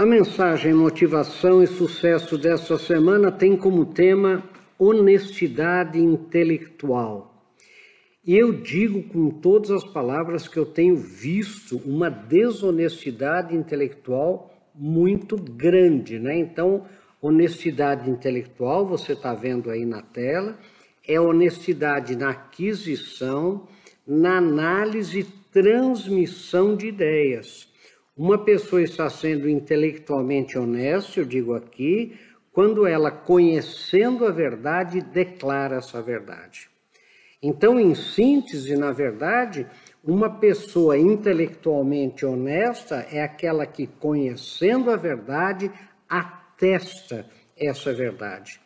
A mensagem Motivação e Sucesso desta semana tem como tema honestidade intelectual. E eu digo com todas as palavras que eu tenho visto uma desonestidade intelectual muito grande, né? Então, honestidade intelectual, você está vendo aí na tela, é honestidade na aquisição, na análise e transmissão de ideias uma pessoa está sendo intelectualmente honesta, eu digo aqui, quando ela, conhecendo a verdade, declara essa verdade. Então, em síntese, na verdade, uma pessoa intelectualmente honesta é aquela que, conhecendo a verdade, atesta essa verdade.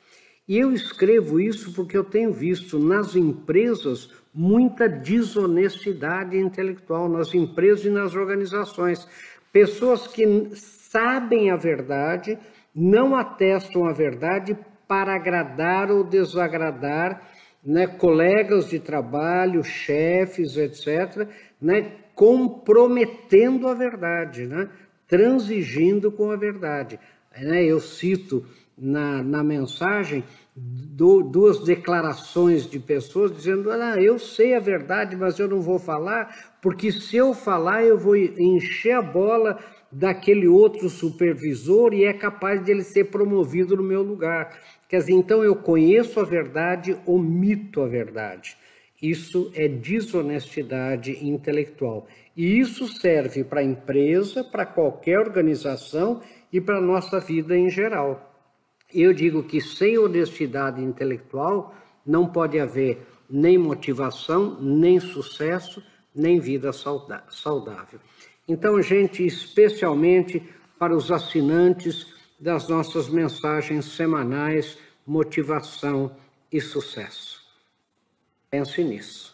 E eu escrevo isso porque eu tenho visto nas empresas muita desonestidade intelectual, nas empresas e nas organizações. Pessoas que sabem a verdade, não atestam a verdade para agradar ou desagradar né, colegas de trabalho, chefes, etc., né, comprometendo a verdade, né, transigindo com a verdade. Né, eu cito na, na mensagem do, duas declarações de pessoas dizendo: ah, eu sei a verdade, mas eu não vou falar porque se eu falar, eu vou encher a bola daquele outro supervisor e é capaz de ele ser promovido no meu lugar. Quer dizer, então eu conheço a verdade, omito a verdade. Isso é desonestidade intelectual. E isso serve para a empresa, para qualquer organização e para a nossa vida em geral. Eu digo que sem honestidade intelectual não pode haver nem motivação, nem sucesso nem vida saudável. Então, gente, especialmente para os assinantes das nossas mensagens semanais, motivação e sucesso. Pense nisso.